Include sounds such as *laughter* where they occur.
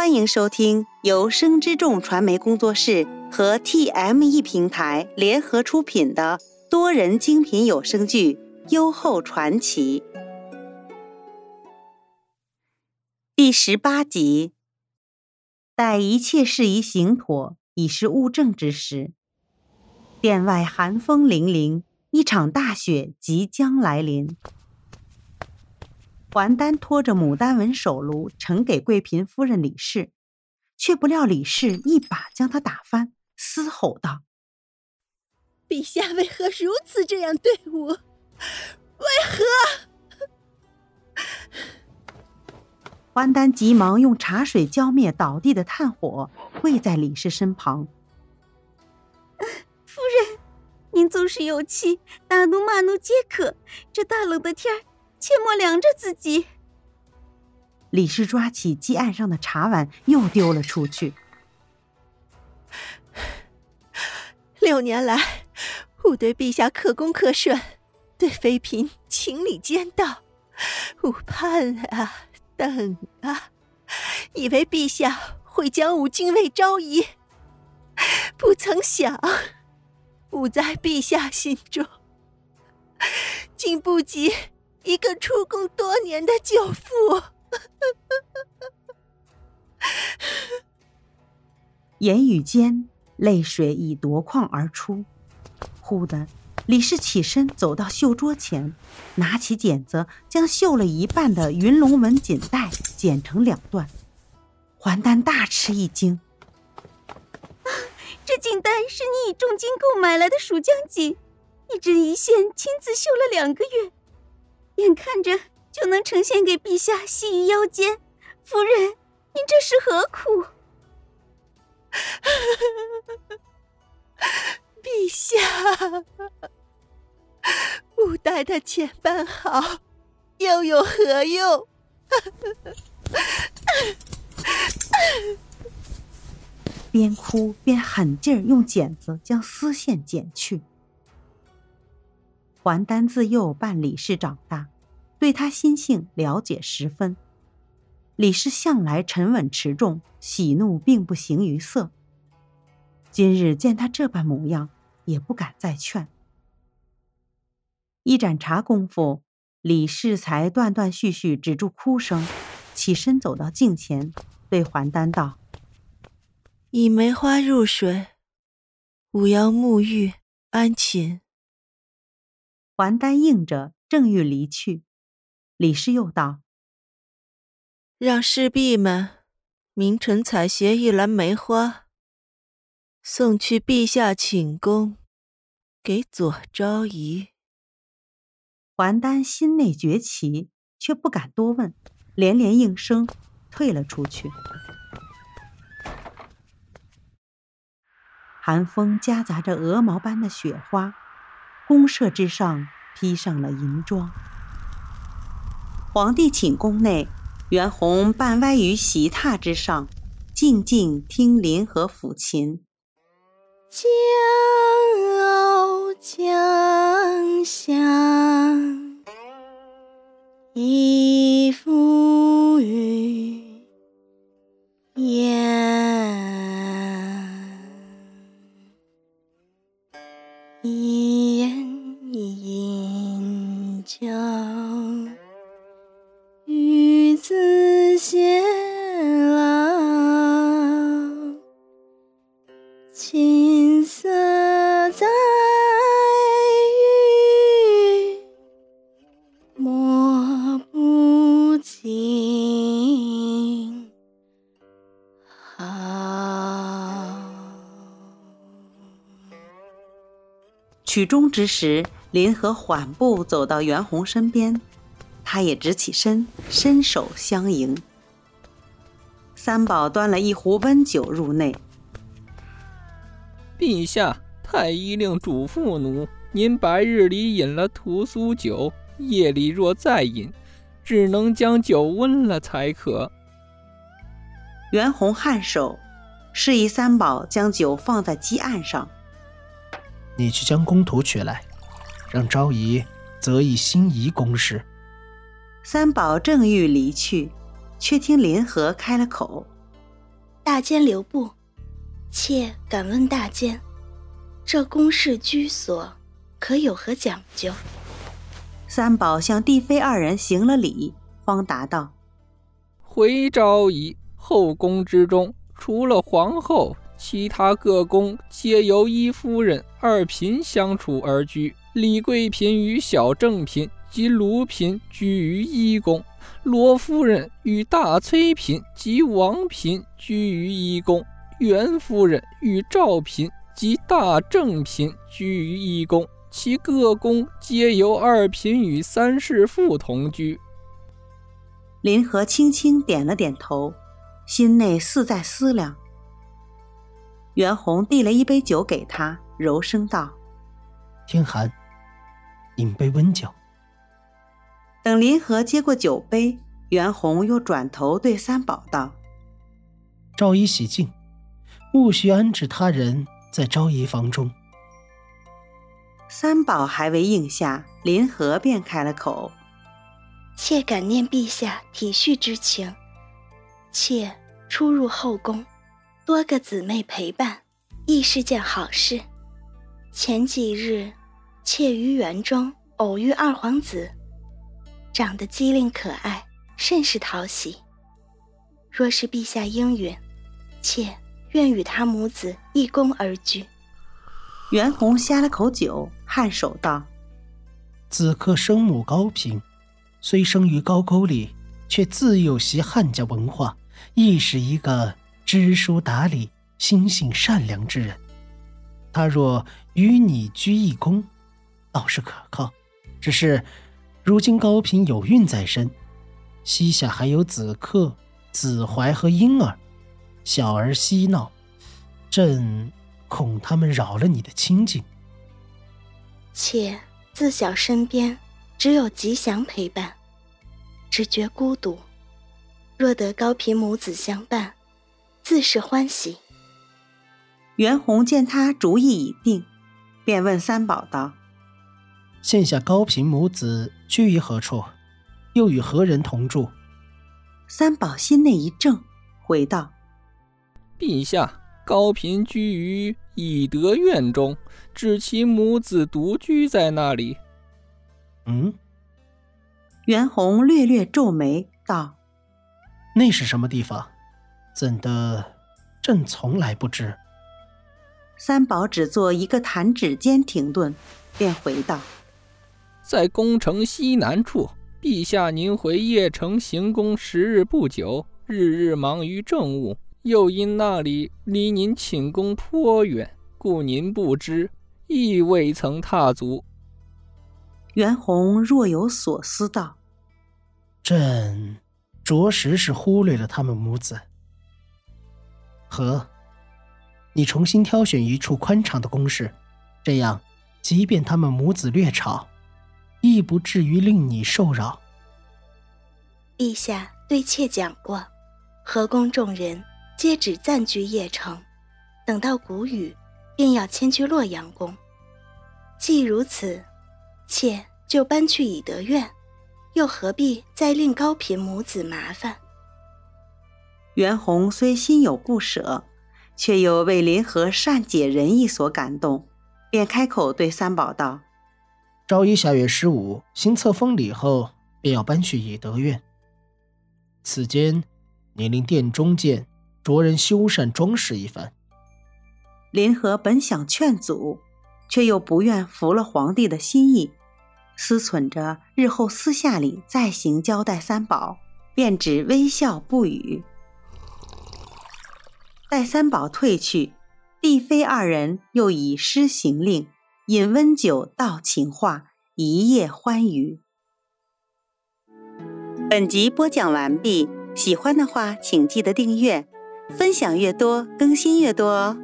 欢迎收听由生之众传媒工作室和 TME 平台联合出品的多人精品有声剧《优厚传奇》第十八集。待一切事宜行妥，已是物证之时。殿外寒风凛凛，一场大雪即将来临。还丹拖着牡丹纹手炉呈给贵嫔夫人李氏，却不料李氏一把将他打翻，嘶吼道：“陛下为何如此这样对我？为何？”还丹急忙用茶水浇灭倒地的炭火，跪在李氏身旁：“夫人，您纵使有气，打怒骂怒皆可，这大冷的天儿。”切莫凉着自己。李氏抓起鸡案上的茶碗，又丢了出去。六年来，吾对陛下可恭可顺，对妃嫔情理兼道，吾盼啊等啊，以为陛下会将吾敬位昭仪，不曾想，吾在陛下心中，*laughs* 竟不及。一个出宫多年的舅父，*laughs* 言语间泪水已夺眶而出。忽的，李氏起身走到绣桌前，拿起剪子将绣了一半的云龙纹锦带剪成两段。还丹大吃一惊：“ *laughs* 这锦带是你以重金购买来的蜀江锦，一针一线亲自绣了两个月。”眼看着就能呈现给陛下系于腰间，夫人，您这是何苦？*laughs* 陛下，吾待他前半好，又有何用？边哭边狠劲儿用剪子将丝线剪去。还丹自幼伴李氏长大，对他心性了解十分。李氏向来沉稳持重，喜怒并不形于色。今日见他这般模样，也不敢再劝。一盏茶功夫，李氏才断断续续止住哭声，起身走到镜前，对还丹道：“以梅花入水，吾要沐浴安寝。”还丹应着，正欲离去，李氏又道：“让侍婢们明晨采撷一篮梅花，送去陛下寝宫，给左昭仪。”还丹心内觉奇，却不敢多问，连连应声，退了出去。寒风夹杂着鹅毛般的雪花。宫舍之上披上了银装。皇帝寝宫内，袁弘半歪于席榻之上，静静听林和抚琴。江江与子偕老，琴瑟在御，莫不静好。曲终之时。林和缓步走到袁弘身边，他也直起身，伸手相迎。三宝端了一壶温酒入内。陛下，太医令嘱咐奴，您白日里饮了屠苏酒，夜里若再饮，只能将酒温了才可。袁弘颔首，示意三宝将酒放在鸡案上。你去将宫图取来，让昭仪择一心仪宫室。三宝正欲离去，却听林和开了口：“大监留步，妾敢问大监，这宫室居所可有何讲究？三宝向帝妃二人行了礼，方答道：“回昭仪，后宫之中，除了皇后，其他各宫皆由一夫人、二嫔相处而居。李贵嫔与小正嫔及卢嫔居于一宫。”罗夫人与大崔嫔及王嫔居于一宫，袁夫人与赵嫔及大正嫔居于一宫，其各宫皆由二嫔与三世父同居。林和轻轻点了点头，心内似在思量。袁弘递了一杯酒给他，柔声道：“天寒，饮杯温酒。”等林和接过酒杯，袁弘又转头对三宝道：“昭仪喜静，勿需安置他人在昭仪房中。”三宝还未应下，林和便开了口：“妾感念陛下体恤之情，妾初入后宫，多个姊妹陪伴，亦是件好事。前几日，妾于园中偶遇二皇子。”长得机灵可爱，甚是讨喜。若是陛下应允，妾愿与他母子一宫而居。袁弘呷了口酒，颔首道：“子克生母高嫔，虽生于高句丽，却自幼习汉家文化，亦是一个知书达理、心性善良之人。他若与你居一宫，倒是可靠。只是……”如今高嫔有孕在身，膝下还有子克、子怀和婴儿，小儿嬉闹，朕恐他们扰了你的清静。妾自小身边只有吉祥陪伴，只觉孤独。若得高嫔母子相伴，自是欢喜。袁弘见他主意已定，便问三宝道。现下高嫔母子居于何处？又与何人同住？三宝心内一怔，回道：“陛下，高嫔居于以德院中，只其母子独居在那里。”嗯。袁弘略略皱眉道：“那是什么地方？怎的朕从来不知？”三宝只做一个弹指间停顿，便回道。在宫城西南处，陛下您回邺城行宫十日不久，日日忙于政务，又因那里离您寝宫颇远，故您不知，亦未曾踏足。袁弘若有所思道：“朕着实是忽略了他们母子。和，你重新挑选一处宽敞的宫室，这样，即便他们母子略吵。”亦不至于令你受扰。陛下对妾讲过，和宫众人皆只暂居邺城，等到谷雨，便要迁居洛阳宫。既如此，妾就搬去以德院，又何必再令高嫔母子麻烦？袁弘虽心有不舍，却又为林和善解人意所感动，便开口对三宝道。昭仪下月十五行册封礼后，便要搬去以德院。此间，你令殿中监着人修缮装饰一番。林和本想劝阻，却又不愿服了皇帝的心意，思忖着日后私下里再行交代三宝，便只微笑不语。待三宝退去，帝妃二人又以施行令。饮温酒，道情话，一夜欢愉。本集播讲完毕，喜欢的话请记得订阅，分享越多更新越多哦。